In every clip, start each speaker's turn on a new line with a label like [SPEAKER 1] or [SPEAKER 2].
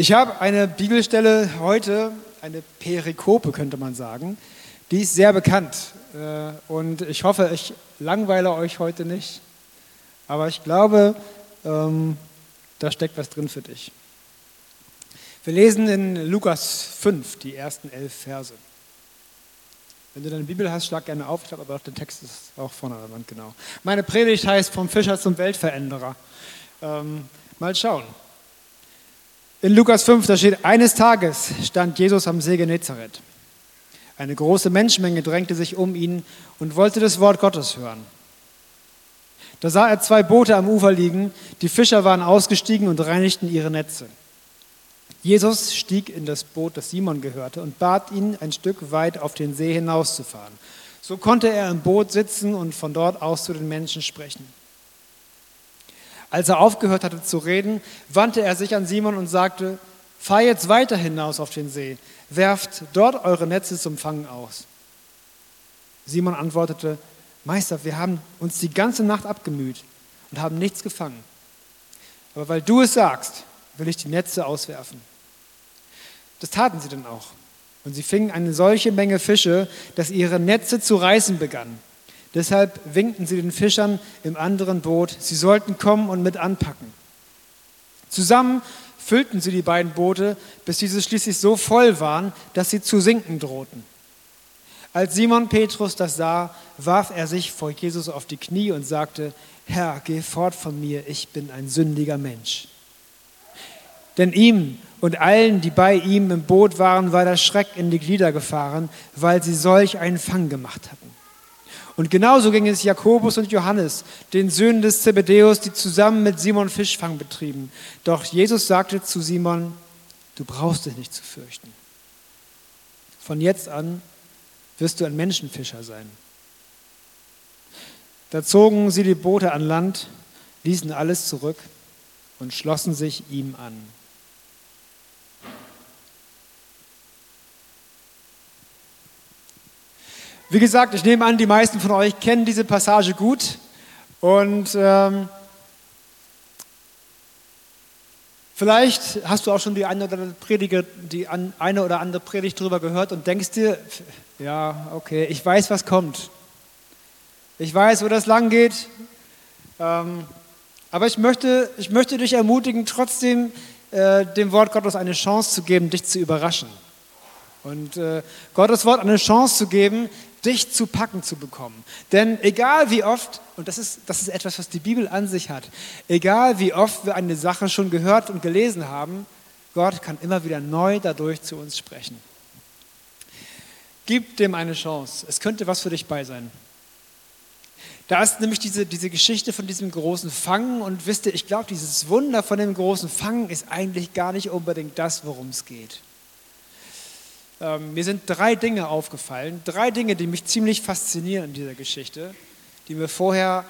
[SPEAKER 1] Ich habe eine Bibelstelle heute, eine Perikope könnte man sagen, die ist sehr bekannt. Äh, und ich hoffe, ich langweile euch heute nicht. Aber ich glaube, ähm, da steckt was drin für dich. Wir lesen in Lukas 5 die ersten elf Verse. Wenn du deine Bibel hast, schlag gerne auf. Ich glaube aber auch, der Text ist auch vorne an der Wand, genau. Meine Predigt heißt Vom Fischer zum Weltveränderer. Ähm, mal schauen. In Lukas 5, da steht, eines Tages stand Jesus am See Genezareth. Eine große Menschenmenge drängte sich um ihn und wollte das Wort Gottes hören. Da sah er zwei Boote am Ufer liegen, die Fischer waren ausgestiegen und reinigten ihre Netze. Jesus stieg in das Boot, das Simon gehörte, und bat ihn, ein Stück weit auf den See hinauszufahren. So konnte er im Boot sitzen und von dort aus zu den Menschen sprechen. Als er aufgehört hatte zu reden, wandte er sich an Simon und sagte, fahr jetzt weiter hinaus auf den See, werft dort eure Netze zum Fangen aus. Simon antwortete, Meister, wir haben uns die ganze Nacht abgemüht und haben nichts gefangen. Aber weil du es sagst, will ich die Netze auswerfen. Das taten sie dann auch. Und sie fingen eine solche Menge Fische, dass ihre Netze zu reißen begannen. Deshalb winkten sie den Fischern im anderen Boot, sie sollten kommen und mit anpacken. Zusammen füllten sie die beiden Boote, bis diese schließlich so voll waren, dass sie zu sinken drohten. Als Simon Petrus das sah, warf er sich vor Jesus auf die Knie und sagte, Herr, geh fort von mir, ich bin ein sündiger Mensch. Denn ihm und allen, die bei ihm im Boot waren, war der Schreck in die Glieder gefahren, weil sie solch einen Fang gemacht hatten. Und genauso ging es Jakobus und Johannes, den Söhnen des Zebedeus, die zusammen mit Simon Fischfang betrieben. Doch Jesus sagte zu Simon, du brauchst dich nicht zu fürchten. Von jetzt an wirst du ein Menschenfischer sein. Da zogen sie die Boote an Land, ließen alles zurück und schlossen sich ihm an. Wie gesagt, ich nehme an, die meisten von euch kennen diese Passage gut. Und ähm, vielleicht hast du auch schon die eine oder andere Predigt, die eine oder andere Predigt darüber gehört und denkst dir, ja, okay, ich weiß, was kommt. Ich weiß, wo das lang geht. Ähm, aber ich möchte, ich möchte dich ermutigen, trotzdem äh, dem Wort Gottes eine Chance zu geben, dich zu überraschen. Und äh, Gottes Wort eine Chance zu geben, dich zu packen zu bekommen. Denn egal wie oft, und das ist, das ist etwas, was die Bibel an sich hat, egal wie oft wir eine Sache schon gehört und gelesen haben, Gott kann immer wieder neu dadurch zu uns sprechen. Gib dem eine Chance. Es könnte was für dich bei sein. Da ist nämlich diese, diese Geschichte von diesem großen Fangen und wisst ihr, ich glaube, dieses Wunder von dem großen Fangen ist eigentlich gar nicht unbedingt das, worum es geht. Ähm, mir sind drei Dinge aufgefallen, drei Dinge, die mich ziemlich faszinieren in dieser Geschichte, die mir vorher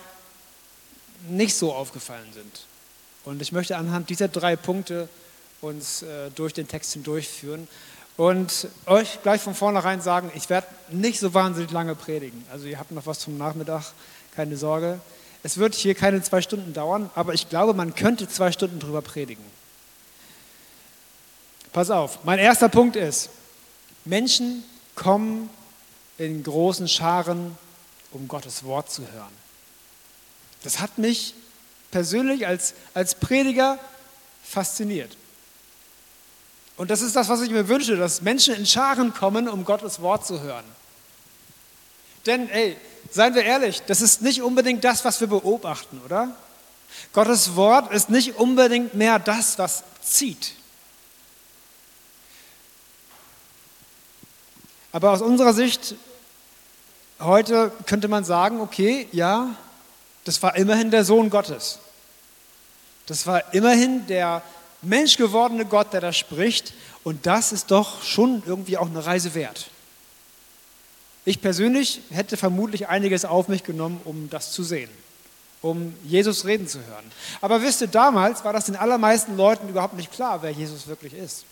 [SPEAKER 1] nicht so aufgefallen sind. Und ich möchte anhand dieser drei Punkte uns äh, durch den Text hindurchführen und euch gleich von vornherein sagen, ich werde nicht so wahnsinnig lange predigen. Also ihr habt noch was zum Nachmittag, keine Sorge. Es wird hier keine zwei Stunden dauern, aber ich glaube, man könnte zwei Stunden drüber predigen. Pass auf, mein erster Punkt ist, Menschen kommen in großen Scharen, um Gottes Wort zu hören. Das hat mich persönlich als, als Prediger fasziniert. Und das ist das, was ich mir wünsche, dass Menschen in Scharen kommen, um Gottes Wort zu hören. Denn, ey, seien wir ehrlich, das ist nicht unbedingt das, was wir beobachten, oder? Gottes Wort ist nicht unbedingt mehr das, was zieht. Aber aus unserer Sicht heute könnte man sagen, okay, ja, das war immerhin der Sohn Gottes. Das war immerhin der menschgewordene Gott, der da spricht. Und das ist doch schon irgendwie auch eine Reise wert. Ich persönlich hätte vermutlich einiges auf mich genommen, um das zu sehen, um Jesus reden zu hören. Aber wisst ihr, damals war das den allermeisten Leuten überhaupt nicht klar, wer Jesus wirklich ist.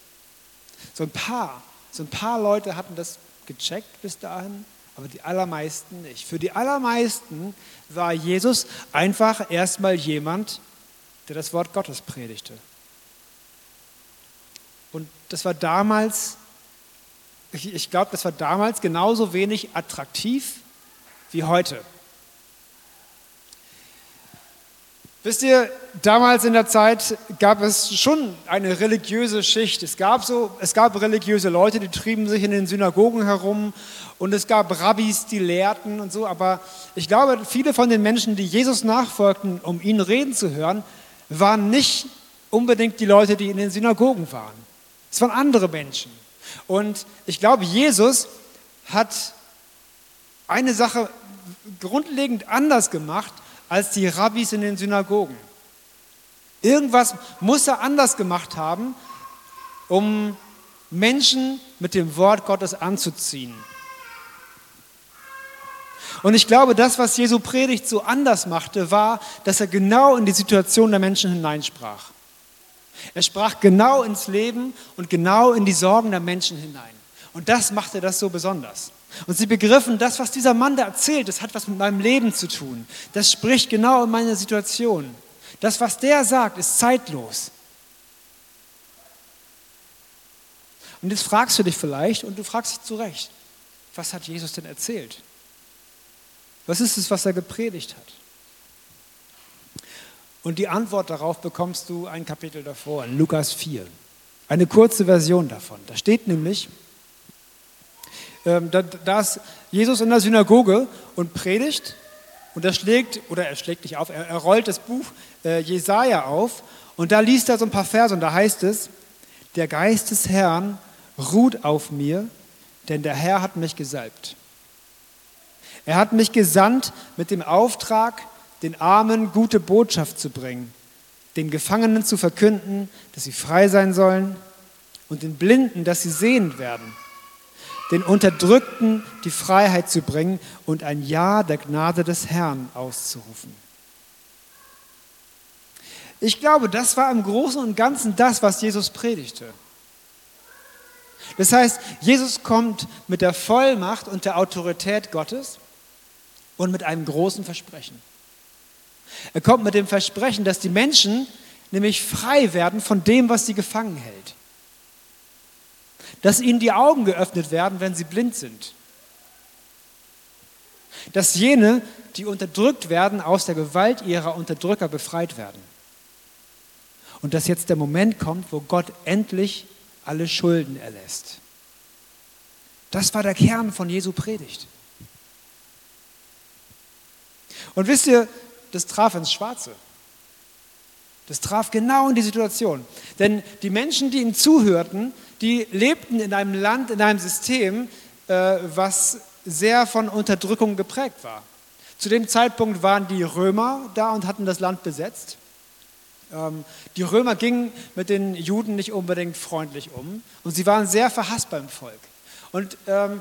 [SPEAKER 1] So ein paar, so ein paar Leute hatten das gecheckt bis dahin, aber die allermeisten nicht. Für die allermeisten war Jesus einfach erstmal jemand, der das Wort Gottes predigte. Und das war damals, ich, glaube, das war damals genauso wenig attraktiv wie heute. Wisst ihr, damals in der Zeit gab es schon eine religiöse Schicht. Es gab, so, es gab religiöse Leute, die trieben sich in den Synagogen herum und es gab Rabbis, die lehrten und so. Aber ich glaube, viele von den Menschen, die Jesus nachfolgten, um ihn reden zu hören, waren nicht unbedingt die Leute, die in den Synagogen waren. Es waren andere Menschen. Und ich glaube, Jesus hat eine Sache grundlegend anders gemacht als die Rabbis in den Synagogen. Irgendwas muss er anders gemacht haben, um Menschen mit dem Wort Gottes anzuziehen. Und ich glaube, das, was Jesu Predigt so anders machte, war, dass er genau in die Situation der Menschen hineinsprach. Er sprach genau ins Leben und genau in die Sorgen der Menschen hinein. Und das machte das so besonders. Und sie begriffen, das, was dieser Mann da erzählt, das hat was mit meinem Leben zu tun. Das spricht genau in meine Situation. Das, was der sagt, ist zeitlos. Und jetzt fragst du dich vielleicht, und du fragst dich zu Recht, was hat Jesus denn erzählt? Was ist es, was er gepredigt hat? Und die Antwort darauf bekommst du ein Kapitel davor, in Lukas 4. Eine kurze Version davon. Da steht nämlich, ähm, da, da ist Jesus in der Synagoge und predigt und er schlägt, oder er schlägt nicht auf, er, er rollt das Buch äh, Jesaja auf und da liest er so ein paar Verse und da heißt es, der Geist des Herrn ruht auf mir, denn der Herr hat mich gesalbt. Er hat mich gesandt mit dem Auftrag, den Armen gute Botschaft zu bringen, den Gefangenen zu verkünden, dass sie frei sein sollen und den Blinden, dass sie sehend werden den Unterdrückten die Freiheit zu bringen und ein Ja der Gnade des Herrn auszurufen. Ich glaube, das war im Großen und Ganzen das, was Jesus predigte. Das heißt, Jesus kommt mit der Vollmacht und der Autorität Gottes und mit einem großen Versprechen. Er kommt mit dem Versprechen, dass die Menschen nämlich frei werden von dem, was sie gefangen hält dass ihnen die Augen geöffnet werden, wenn sie blind sind. Dass jene, die unterdrückt werden, aus der Gewalt ihrer Unterdrücker befreit werden. Und dass jetzt der Moment kommt, wo Gott endlich alle Schulden erlässt. Das war der Kern von Jesu Predigt. Und wisst ihr, das traf ins Schwarze. Das traf genau in die Situation. Denn die Menschen, die ihm zuhörten, die lebten in einem Land, in einem System, äh, was sehr von Unterdrückung geprägt war. Zu dem Zeitpunkt waren die Römer da und hatten das Land besetzt. Ähm, die Römer gingen mit den Juden nicht unbedingt freundlich um und sie waren sehr verhasst beim Volk. Und ähm,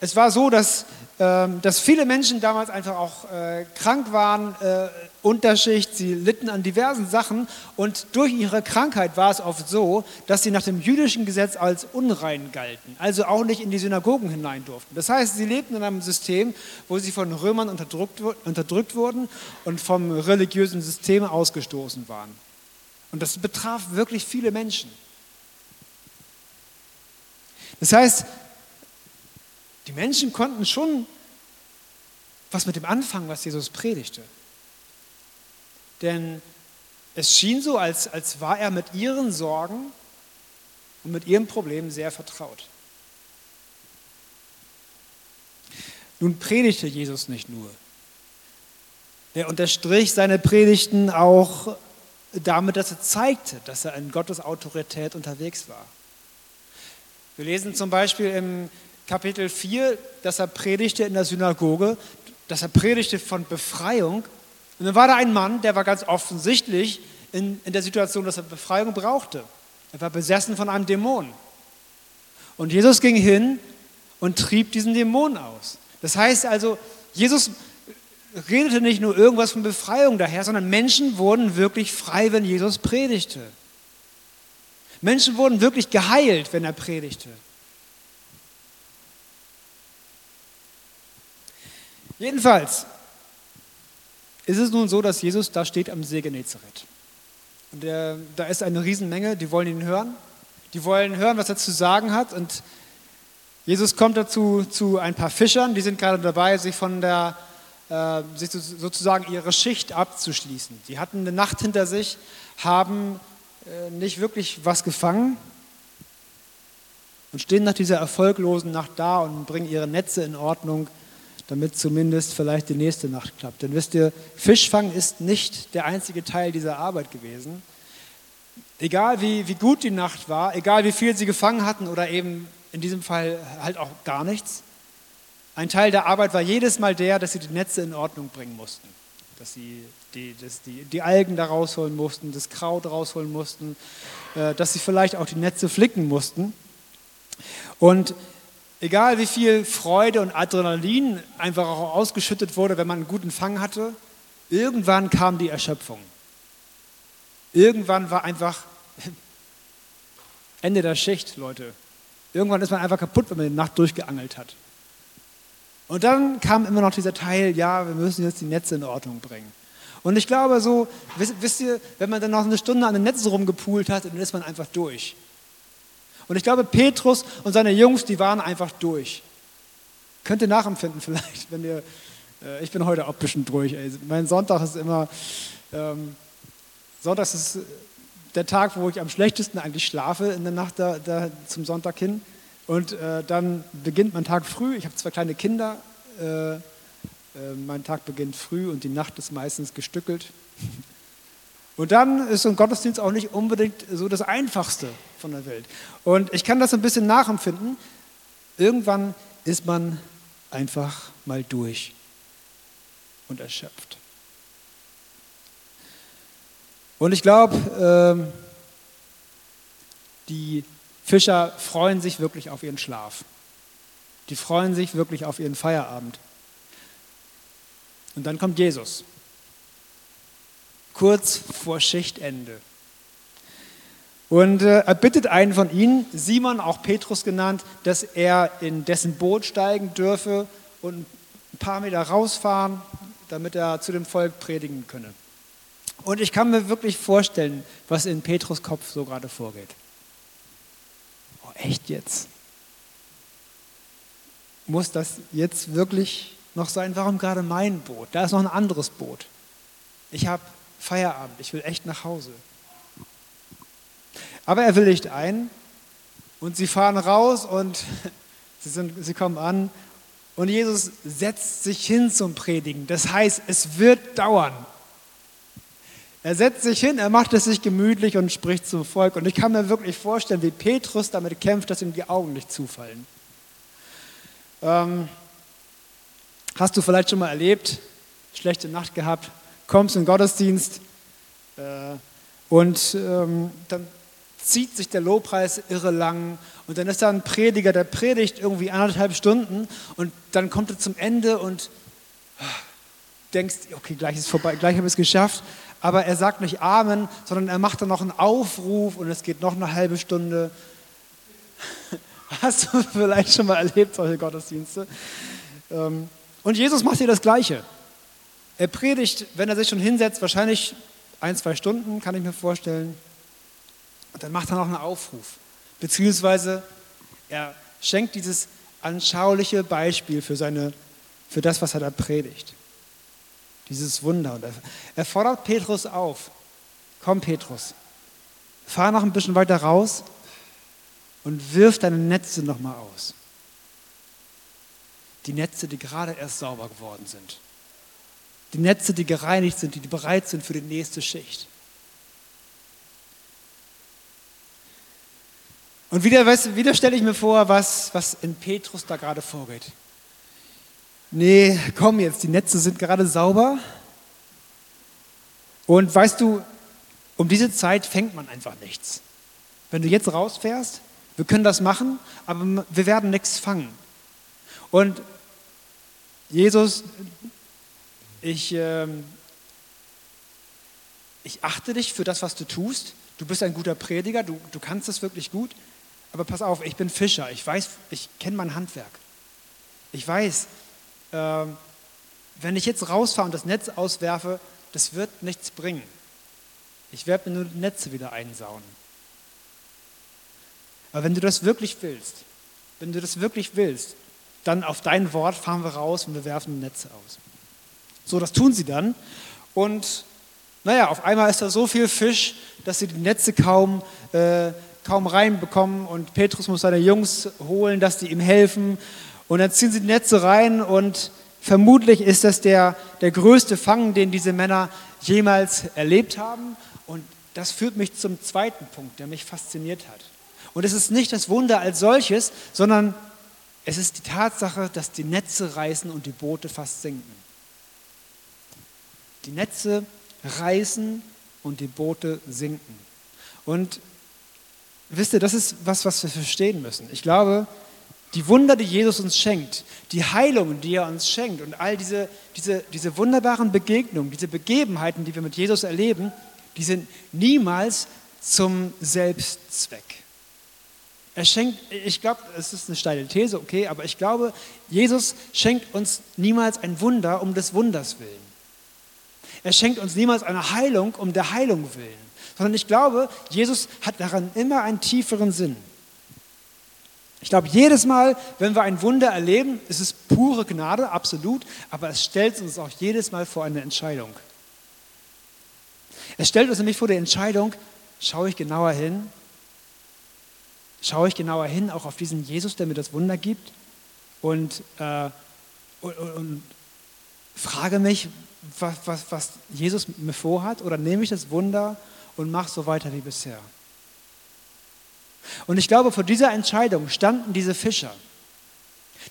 [SPEAKER 1] es war so, dass, ähm, dass viele Menschen damals einfach auch äh, krank waren, äh, Unterschicht, sie litten an diversen Sachen und durch ihre Krankheit war es oft so, dass sie nach dem jüdischen Gesetz als unrein galten, also auch nicht in die Synagogen hinein durften. Das heißt, sie lebten in einem System, wo sie von Römern unterdrückt, unterdrückt wurden und vom religiösen System ausgestoßen waren. Und das betraf wirklich viele Menschen. Das heißt, die Menschen konnten schon was mit dem anfangen, was Jesus predigte. Denn es schien so, als, als war er mit ihren Sorgen und mit ihren Problemen sehr vertraut. Nun predigte Jesus nicht nur. Er unterstrich seine Predigten auch damit, dass er zeigte, dass er in Gottes Autorität unterwegs war. Wir lesen zum Beispiel im Kapitel 4, dass er predigte in der Synagoge, dass er predigte von Befreiung. Und dann war da ein Mann, der war ganz offensichtlich in, in der Situation, dass er Befreiung brauchte. Er war besessen von einem Dämon. Und Jesus ging hin und trieb diesen Dämon aus. Das heißt also, Jesus redete nicht nur irgendwas von Befreiung daher, sondern Menschen wurden wirklich frei, wenn Jesus predigte. Menschen wurden wirklich geheilt, wenn er predigte. Jedenfalls ist es nun so, dass Jesus da steht am See Genezareth. Und der, da ist eine Riesenmenge, die wollen ihn hören. Die wollen hören, was er zu sagen hat. Und Jesus kommt dazu zu ein paar Fischern, die sind gerade dabei, sich von der äh, sich sozusagen ihre Schicht abzuschließen. Die hatten eine Nacht hinter sich, haben äh, nicht wirklich was gefangen und stehen nach dieser erfolglosen Nacht da und bringen ihre Netze in Ordnung, damit zumindest vielleicht die nächste Nacht klappt. Denn wisst ihr, Fischfang ist nicht der einzige Teil dieser Arbeit gewesen. Egal wie, wie gut die Nacht war, egal wie viel sie gefangen hatten oder eben in diesem Fall halt auch gar nichts, ein Teil der Arbeit war jedes Mal der, dass sie die Netze in Ordnung bringen mussten. Dass sie die, dass die, die Algen da rausholen mussten, das Kraut rausholen mussten, äh, dass sie vielleicht auch die Netze flicken mussten. Und egal wie viel Freude und Adrenalin einfach auch ausgeschüttet wurde, wenn man einen guten Fang hatte, irgendwann kam die Erschöpfung. Irgendwann war einfach Ende der Schicht, Leute. Irgendwann ist man einfach kaputt, wenn man die Nacht durchgeangelt hat. Und dann kam immer noch dieser Teil, ja, wir müssen jetzt die Netze in Ordnung bringen. Und ich glaube so, wisst ihr, wenn man dann noch eine Stunde an den Netzen rumgepult hat, dann ist man einfach durch. Und ich glaube, Petrus und seine Jungs, die waren einfach durch. Könnt ihr nachempfinden vielleicht, wenn ihr, äh, ich bin heute auch ein bisschen durch. Ey. Mein Sonntag ist immer, ähm, Sonntag ist der Tag, wo ich am schlechtesten eigentlich schlafe in der Nacht da, da zum Sonntag hin. Und äh, dann beginnt mein Tag früh. Ich habe zwei kleine Kinder. Äh, äh, mein Tag beginnt früh und die Nacht ist meistens gestückelt. Und dann ist so ein Gottesdienst auch nicht unbedingt so das Einfachste von der Welt. Und ich kann das ein bisschen nachempfinden. Irgendwann ist man einfach mal durch und erschöpft. Und ich glaube, ähm, die Fischer freuen sich wirklich auf ihren Schlaf. Die freuen sich wirklich auf ihren Feierabend. Und dann kommt Jesus, kurz vor Schichtende. Und äh, er bittet einen von ihnen, Simon, auch Petrus genannt, dass er in dessen Boot steigen dürfe und ein paar Meter rausfahren, damit er zu dem Volk predigen könne. Und ich kann mir wirklich vorstellen, was in Petrus Kopf so gerade vorgeht. Oh, echt jetzt? Muss das jetzt wirklich noch sein? Warum gerade mein Boot? Da ist noch ein anderes Boot. Ich habe Feierabend, ich will echt nach Hause. Aber er willigt ein und sie fahren raus und sie, sind, sie kommen an und Jesus setzt sich hin zum Predigen. Das heißt, es wird dauern. Er setzt sich hin, er macht es sich gemütlich und spricht zum Volk. Und ich kann mir wirklich vorstellen, wie Petrus damit kämpft, dass ihm die Augen nicht zufallen. Ähm, hast du vielleicht schon mal erlebt, schlechte Nacht gehabt, kommst in den Gottesdienst äh, und ähm, dann zieht sich der Lobpreis irre lang und dann ist da ein Prediger, der predigt irgendwie anderthalb Stunden und dann kommt er zum Ende und ah, denkst, okay, gleich ist vorbei, gleich habe ich es geschafft aber er sagt nicht Amen, sondern er macht dann noch einen Aufruf und es geht noch eine halbe Stunde. Hast du vielleicht schon mal erlebt, solche Gottesdienste? Ähm, und Jesus macht hier das Gleiche. Er predigt, wenn er sich schon hinsetzt, wahrscheinlich ein, zwei Stunden, kann ich mir vorstellen. Und dann macht er noch einen Aufruf. Beziehungsweise er schenkt dieses anschauliche Beispiel für, seine, für das, was er da predigt dieses Wunder. Und er fordert Petrus auf, komm Petrus, fahr noch ein bisschen weiter raus und wirf deine Netze nochmal aus. Die Netze, die gerade erst sauber geworden sind. Die Netze, die gereinigt sind, die bereit sind für die nächste Schicht. Und wieder, wieder stelle ich mir vor, was, was in Petrus da gerade vorgeht nee, komm jetzt, die Netze sind gerade sauber. Und weißt du, um diese Zeit fängt man einfach nichts. Wenn du jetzt rausfährst, wir können das machen, aber wir werden nichts fangen. Und Jesus, ich, äh, ich achte dich für das, was du tust. Du bist ein guter Prediger, du, du kannst es wirklich gut. Aber pass auf, ich bin Fischer, ich weiß, ich kenne mein Handwerk. Ich weiß, ähm, wenn ich jetzt rausfahre und das Netz auswerfe, das wird nichts bringen. Ich werde mir nur Netze wieder einsauen. Aber wenn du das wirklich willst, wenn du das wirklich willst, dann auf dein Wort fahren wir raus und wir werfen Netze aus. So, das tun sie dann. Und naja, auf einmal ist da so viel Fisch, dass sie die Netze kaum, äh, kaum reinbekommen. Und Petrus muss seine Jungs holen, dass die ihm helfen. Und dann ziehen sie die Netze rein und vermutlich ist das der, der größte Fang, den diese Männer jemals erlebt haben. Und das führt mich zum zweiten Punkt, der mich fasziniert hat. Und es ist nicht das Wunder als solches, sondern es ist die Tatsache, dass die Netze reißen und die Boote fast sinken. Die Netze reißen und die Boote sinken. Und wisst ihr, das ist was, was wir verstehen müssen. Ich glaube, die Wunder, die Jesus uns schenkt, die Heilungen, die er uns schenkt und all diese, diese, diese wunderbaren Begegnungen, diese Begebenheiten, die wir mit Jesus erleben, die sind niemals zum Selbstzweck. Er schenkt, ich glaube, es ist eine steile These, okay, aber ich glaube, Jesus schenkt uns niemals ein Wunder um des Wunders willen. Er schenkt uns niemals eine Heilung um der Heilung willen, sondern ich glaube, Jesus hat daran immer einen tieferen Sinn. Ich glaube, jedes Mal, wenn wir ein Wunder erleben, ist es pure Gnade, absolut, aber es stellt uns auch jedes Mal vor eine Entscheidung. Es stellt uns nämlich vor die Entscheidung, schaue ich genauer hin? Schaue ich genauer hin, auch auf diesen Jesus, der mir das Wunder gibt? Und, äh, und, und frage mich, was, was, was Jesus mir vorhat? Oder nehme ich das Wunder und mache so weiter wie bisher? Und ich glaube, vor dieser Entscheidung standen diese Fischer.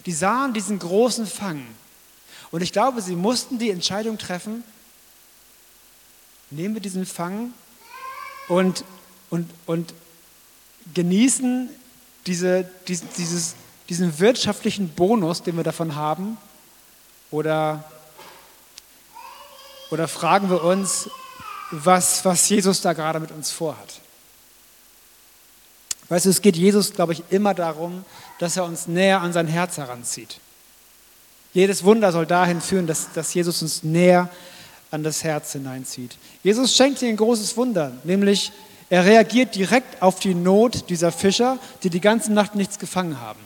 [SPEAKER 1] Die sahen diesen großen Fang. Und ich glaube, sie mussten die Entscheidung treffen, nehmen wir diesen Fang und, und, und genießen diese, dieses, diesen wirtschaftlichen Bonus, den wir davon haben, oder, oder fragen wir uns, was, was Jesus da gerade mit uns vorhat. Weißt du, es geht Jesus, glaube ich, immer darum, dass er uns näher an sein Herz heranzieht. Jedes Wunder soll dahin führen, dass, dass Jesus uns näher an das Herz hineinzieht. Jesus schenkt hier ein großes Wunder, nämlich er reagiert direkt auf die Not dieser Fischer, die die ganze Nacht nichts gefangen haben.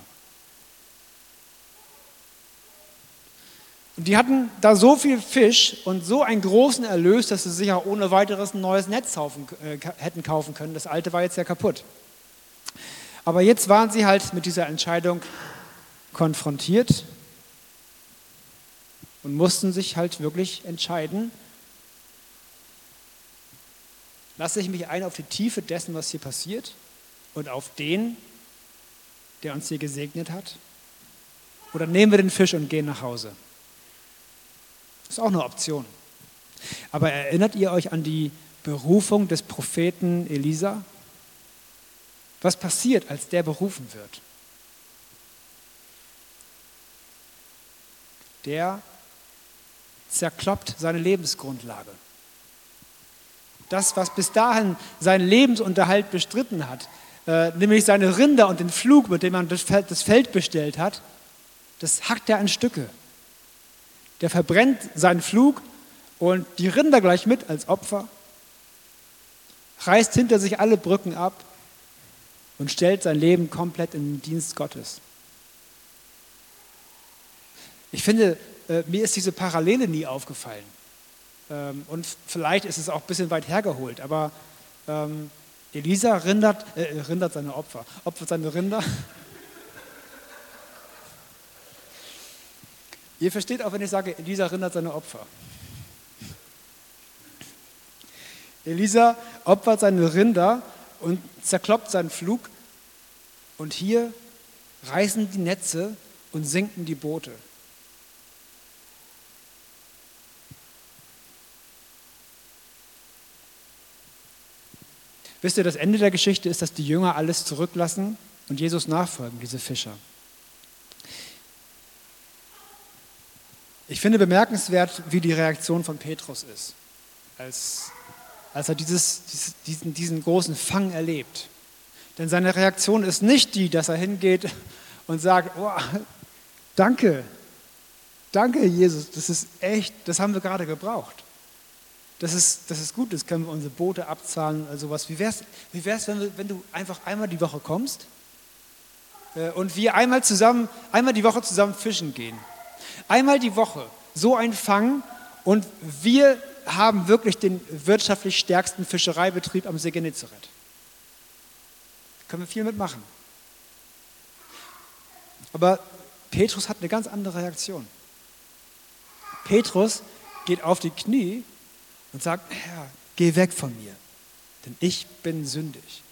[SPEAKER 1] Die hatten da so viel Fisch und so einen großen Erlös, dass sie sich auch ohne weiteres ein neues Netz kaufen, äh, hätten kaufen können. Das alte war jetzt ja kaputt. Aber jetzt waren sie halt mit dieser Entscheidung konfrontiert und mussten sich halt wirklich entscheiden, lasse ich mich ein auf die Tiefe dessen, was hier passiert und auf den, der uns hier gesegnet hat? Oder nehmen wir den Fisch und gehen nach Hause? Das ist auch eine Option. Aber erinnert ihr euch an die Berufung des Propheten Elisa? Was passiert, als der berufen wird? Der zerkloppt seine Lebensgrundlage. Das, was bis dahin seinen Lebensunterhalt bestritten hat, äh, nämlich seine Rinder und den Flug, mit dem man das Feld, bestellt hat, das hackt er in Stücke. Der verbrennt seinen Flug und die Rinder gleich mit als Opfer, reißt hinter sich alle Brücken ab und stellt sein Leben komplett in den Dienst Gottes. Ich finde, äh, mir ist diese Parallele nie aufgefallen. Ähm, und vielleicht ist es auch ein bisschen weit hergeholt, aber ähm, Elisa rindert, äh, rindert seine Opfer, opfert seine Rinder. Ihr versteht auch, wenn ich sage, Elisa rindert seine Opfer. Elisa opfert seine Rinder und zerkloppt seinen Flug. Und hier reißen die Netze und sinken die Boote. Wisst ihr, das Ende der Geschichte ist, dass die Jünger alles zurücklassen und Jesus nachfolgen, diese Fischer. Ich finde bemerkenswert, wie die Reaktion von Petrus ist, als, als er dieses, diesen, diesen großen Fang erlebt. Denn seine Reaktion ist nicht die, dass er hingeht und sagt, oh, danke, danke Jesus, das ist echt, das haben wir gerade gebraucht das ist, das ist gut, das können wir unsere Boote abzahlen, also was. Wie wäre es, wie wär's, wenn, wenn du einfach einmal die Woche kommst äh, und wir einmal zusammen, einmal die Woche zusammen fischen gehen. Einmal die Woche so ein Fang und wir haben wirklich den wirtschaftlich stärksten Fischereibetrieb am See Genezareth. Da können wir viel mitmachen. Aber Petrus hat eine ganz andere Reaktion. Petrus geht auf die Knie und sagt, Herr, geh weg von mir, denn ich bin sündig.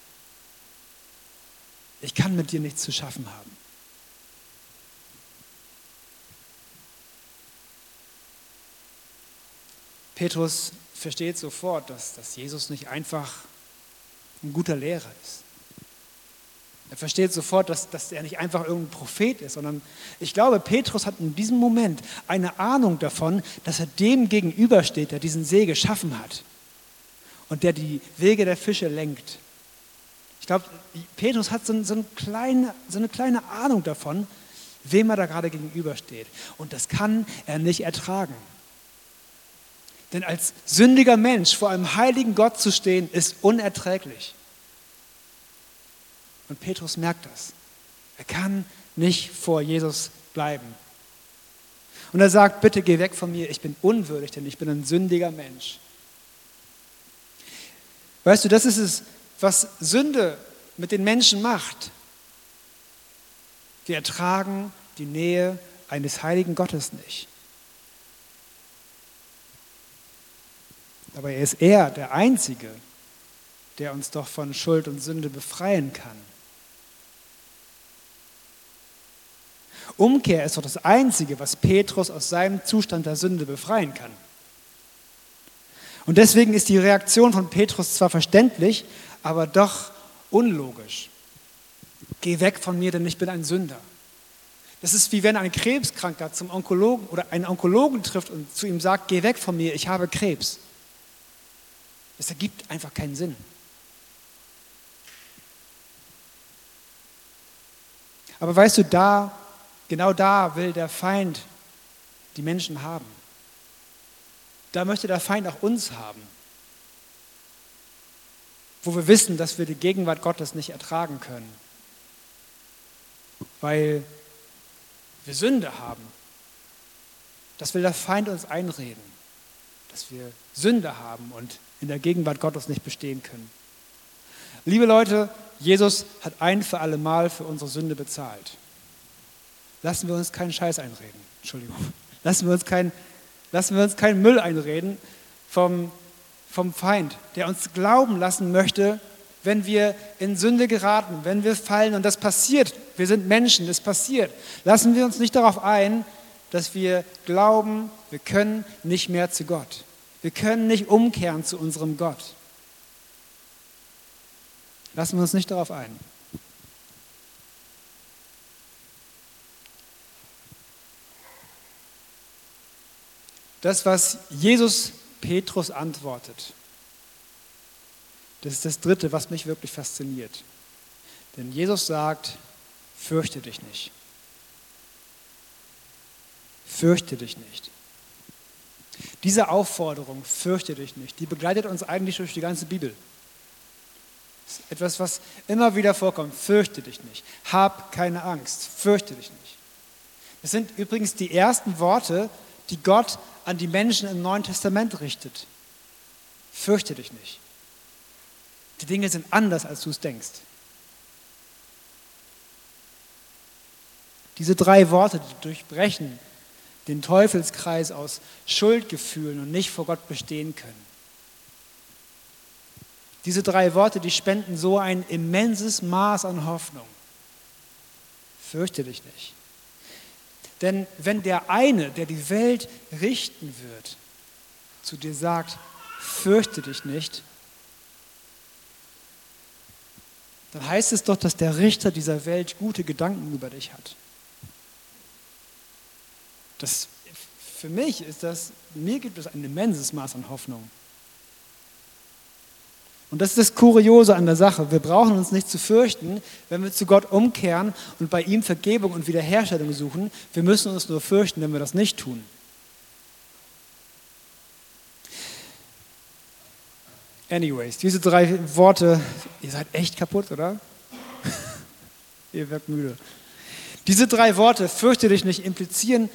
[SPEAKER 1] Ich kann mit dir nichts zu schaffen haben. Petrus versteht sofort, dass, dass Jesus nicht einfach ein guter Lehrer ist. Er versteht sofort, dass, dass er nicht einfach irgendein Prophet ist, sondern ich glaube, Petrus hat in diesem Moment eine Ahnung davon, dass er dem gegenübersteht, der diesen See geschaffen hat und der die Wege der Fische lenkt. Ich glaube, Petrus hat so, so, eine kleine, so eine kleine Ahnung davon, wem er da gerade gegenübersteht. Und das kann er nicht ertragen. Denn als sündiger Mensch vor einem heiligen Gott zu stehen, ist unerträglich. Und Petrus merkt das. Er kann nicht vor Jesus bleiben. Und er sagt, bitte geh weg von mir, ich bin unwürdig, denn ich bin ein sündiger Mensch. Weißt du, das ist es, was Sünde mit den Menschen macht. Wir ertragen die Nähe eines heiligen Gottes nicht. Aber er ist er der Einzige, der uns doch von Schuld und Sünde befreien kann. Umkehr ist doch das Einzige, was Petrus aus seinem Zustand der Sünde befreien kann. Und deswegen ist die Reaktion von Petrus zwar verständlich, aber doch unlogisch. Geh weg von mir, denn ich bin ein Sünder. Das ist wie wenn ein Krebskranker zum Onkologen oder einen Onkologen trifft und zu ihm sagt, geh weg von mir, ich habe Krebs. Das ergibt einfach keinen Sinn. Aber weißt du, da, genau da will der Feind die Menschen haben. Da möchte der Feind auch uns haben. Wo wir wissen, dass wir die Gegenwart Gottes nicht ertragen können. Weil wir Sünde haben. Das will der Feind uns einreden. Dass wir Sünde haben und in der Gegenwart Gottes nicht bestehen können. Liebe Leute, Jesus hat ein für alle Mal für unsere Sünde bezahlt. Lassen wir uns keinen Scheiß einreden. Entschuldigung. Lassen wir uns keinen, lassen wir uns keinen Müll einreden vom, vom Feind, der uns glauben lassen möchte, wenn wir in Sünde geraten, wenn wir fallen und das passiert. Wir sind Menschen, das passiert. Lassen wir uns nicht darauf ein, dass wir glauben, wir können nicht mehr zu Gott. Wir können nicht umkehren zu unserem Gott. Lassen wir uns nicht darauf ein. Das, was Jesus Petrus antwortet, das ist das Dritte, was mich wirklich fasziniert. Denn Jesus sagt, fürchte dich nicht. Fürchte dich nicht. Diese Aufforderung, fürchte dich nicht, die begleitet uns eigentlich durch die ganze Bibel. Das ist etwas, was immer wieder vorkommt. Fürchte dich nicht. Hab keine Angst. Fürchte dich nicht. Das sind übrigens die ersten Worte, die Gott an die Menschen im Neuen Testament richtet. Fürchte dich nicht. Die Dinge sind anders, als du es denkst. Diese drei Worte die durchbrechen den Teufelskreis aus Schuldgefühlen und nicht vor Gott bestehen können. Diese drei Worte, die spenden so ein immenses Maß an Hoffnung. Fürchte dich nicht. Denn wenn der eine, der die Welt richten wird, zu dir sagt, fürchte dich nicht, dann heißt es doch, dass der Richter dieser Welt gute Gedanken über dich hat. Das, für mich ist das, mir gibt es ein immenses Maß an Hoffnung. Und das ist das Kuriose an der Sache. Wir brauchen uns nicht zu fürchten, wenn wir zu Gott umkehren und bei ihm Vergebung und Wiederherstellung suchen. Wir müssen uns nur fürchten, wenn wir das nicht tun. Anyways, diese drei Worte, ihr seid echt kaputt, oder? Ihr wirkt müde. Diese drei Worte, fürchte dich nicht, implizieren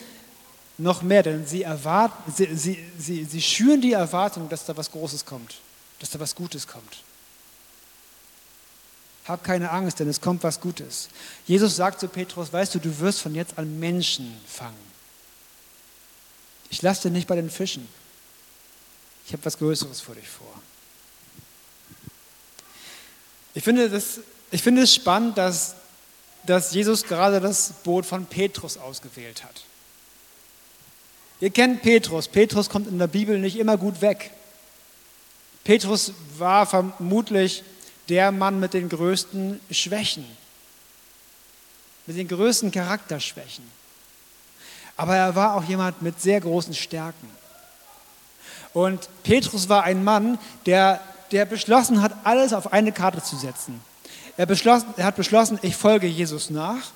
[SPEAKER 1] noch mehr, denn sie, erwarten, sie, sie, sie, sie schüren die Erwartung, dass da was Großes kommt, dass da was Gutes kommt. Hab keine Angst, denn es kommt was Gutes. Jesus sagt zu Petrus, weißt du, du wirst von jetzt an Menschen fangen. Ich lasse dir nicht bei den Fischen. Ich habe was Größeres für dich vor. Ich finde, das, ich finde es spannend, dass, dass Jesus gerade das Boot von Petrus ausgewählt hat. Ihr kennt Petrus. Petrus kommt in der Bibel nicht immer gut weg. Petrus war vermutlich der Mann mit den größten Schwächen, mit den größten Charakterschwächen. Aber er war auch jemand mit sehr großen Stärken. Und Petrus war ein Mann, der, der beschlossen hat, alles auf eine Karte zu setzen. Er, beschlossen, er hat beschlossen, ich folge Jesus nach,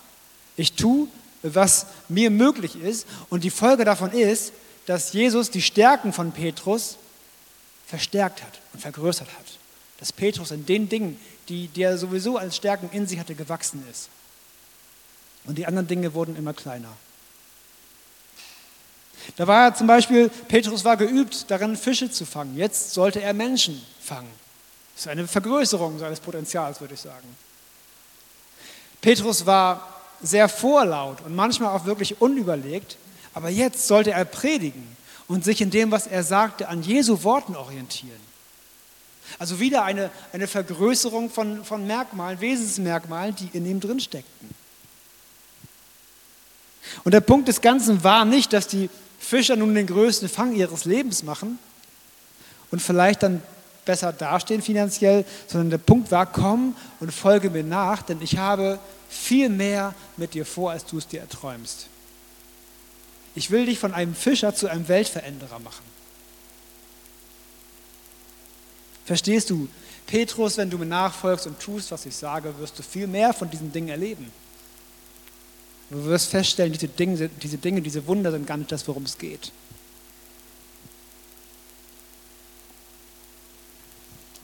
[SPEAKER 1] ich tue, was mir möglich ist. Und die Folge davon ist, dass Jesus die Stärken von Petrus verstärkt hat und vergrößert hat. Dass Petrus in den Dingen, die, die er sowieso als Stärken in sich hatte, gewachsen ist. Und die anderen Dinge wurden immer kleiner. Da war er zum Beispiel, Petrus war geübt, darin Fische zu fangen. Jetzt sollte er Menschen fangen. Das ist eine Vergrößerung seines Potenzials, würde ich sagen. Petrus war sehr vorlaut und manchmal auch wirklich unüberlegt, aber jetzt sollte er predigen und sich in dem, was er sagte, an Jesu Worten orientieren. Also wieder eine, eine Vergrößerung von, von Merkmalen, Wesensmerkmalen, die in ihm drin steckten. Und der Punkt des Ganzen war nicht, dass die Fischer nun den größten Fang ihres Lebens machen und vielleicht dann besser dastehen finanziell, sondern der Punkt war, komm und folge mir nach, denn ich habe viel mehr mit dir vor, als du es dir erträumst. Ich will dich von einem Fischer zu einem Weltveränderer machen. Verstehst du? Petrus, wenn du mir nachfolgst und tust, was ich sage, wirst du viel mehr von diesen Dingen erleben. Du wirst feststellen, diese Dinge, diese Dinge, diese Wunder sind gar nicht das, worum es geht.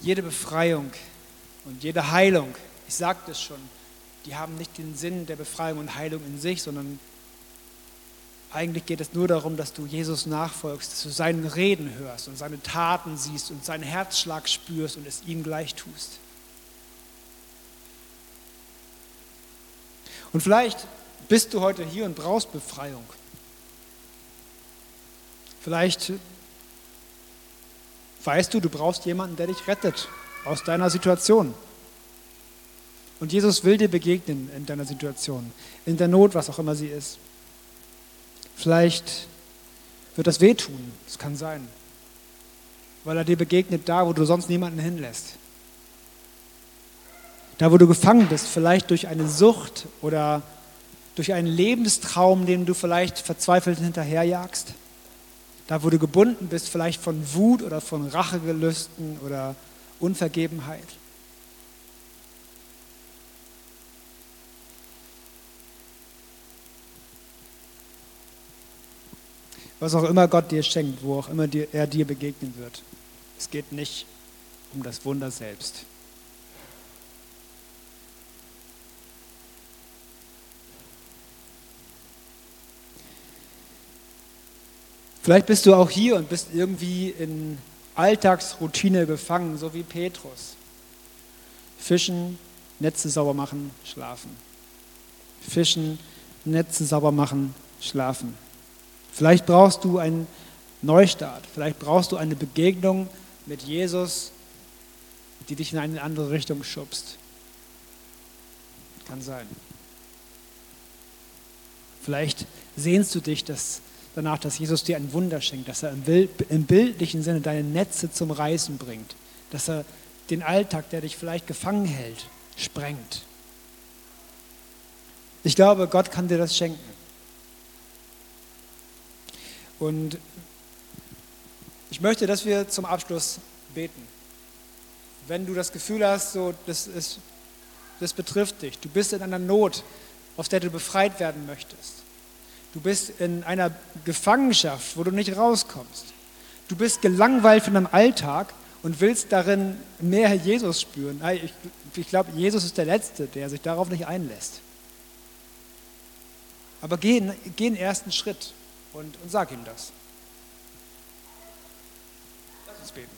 [SPEAKER 1] Jede Befreiung und jede Heilung, ich sagte es schon, die haben nicht den Sinn der Befreiung und Heilung in sich, sondern eigentlich geht es nur darum, dass du Jesus nachfolgst, dass du seinen Reden hörst und seine Taten siehst und seinen Herzschlag spürst und es ihm gleich tust. Und vielleicht bist du heute hier und brauchst Befreiung. Vielleicht weißt du, du brauchst jemanden, der dich rettet aus deiner Situation. Und Jesus will dir begegnen in deiner Situation, in der Not, was auch immer sie ist. Vielleicht wird das wehtun, das kann sein, weil er dir begegnet da, wo du sonst niemanden hinlässt. Da, wo du gefangen bist, vielleicht durch eine Sucht oder durch einen Lebenstraum, den du vielleicht verzweifelt hinterherjagst. Da, wo du gebunden bist, vielleicht von Wut oder von Rachegelüsten oder Unvergebenheit. was auch immer Gott dir schenkt, wo auch immer er dir begegnen wird. Es geht nicht um das Wunder selbst. Vielleicht bist du auch hier und bist irgendwie in Alltagsroutine gefangen, so wie Petrus. Fischen, Netze sauber machen, schlafen. Fischen, Netze sauber machen, schlafen. Vielleicht brauchst du einen Neustart, vielleicht brauchst du eine Begegnung mit Jesus, die dich in eine andere Richtung schubst. Kann sein. Vielleicht sehnst du dich dass, danach, dass Jesus dir ein Wunder schenkt, dass er im, im bildlichen Sinne deine Netze zum Reißen bringt, dass er den Alltag, der dich vielleicht gefangen hält, sprengt. Ich glaube, Gott kann dir das schenken. Und ich möchte, dass wir zum Abschluss beten. Wenn du das Gefühl hast, so, das, ist, das betrifft dich, du bist in einer Not, aus der du befreit werden möchtest. Du bist in einer Gefangenschaft, wo du nicht rauskommst. Du bist gelangweilt von deinem Alltag und willst darin mehr Jesus spüren. ich glaube, Jesus ist der Letzte, der sich darauf nicht einlässt. Aber geh, geh den ersten Schritt und, und sag ihm das. Lass uns beten.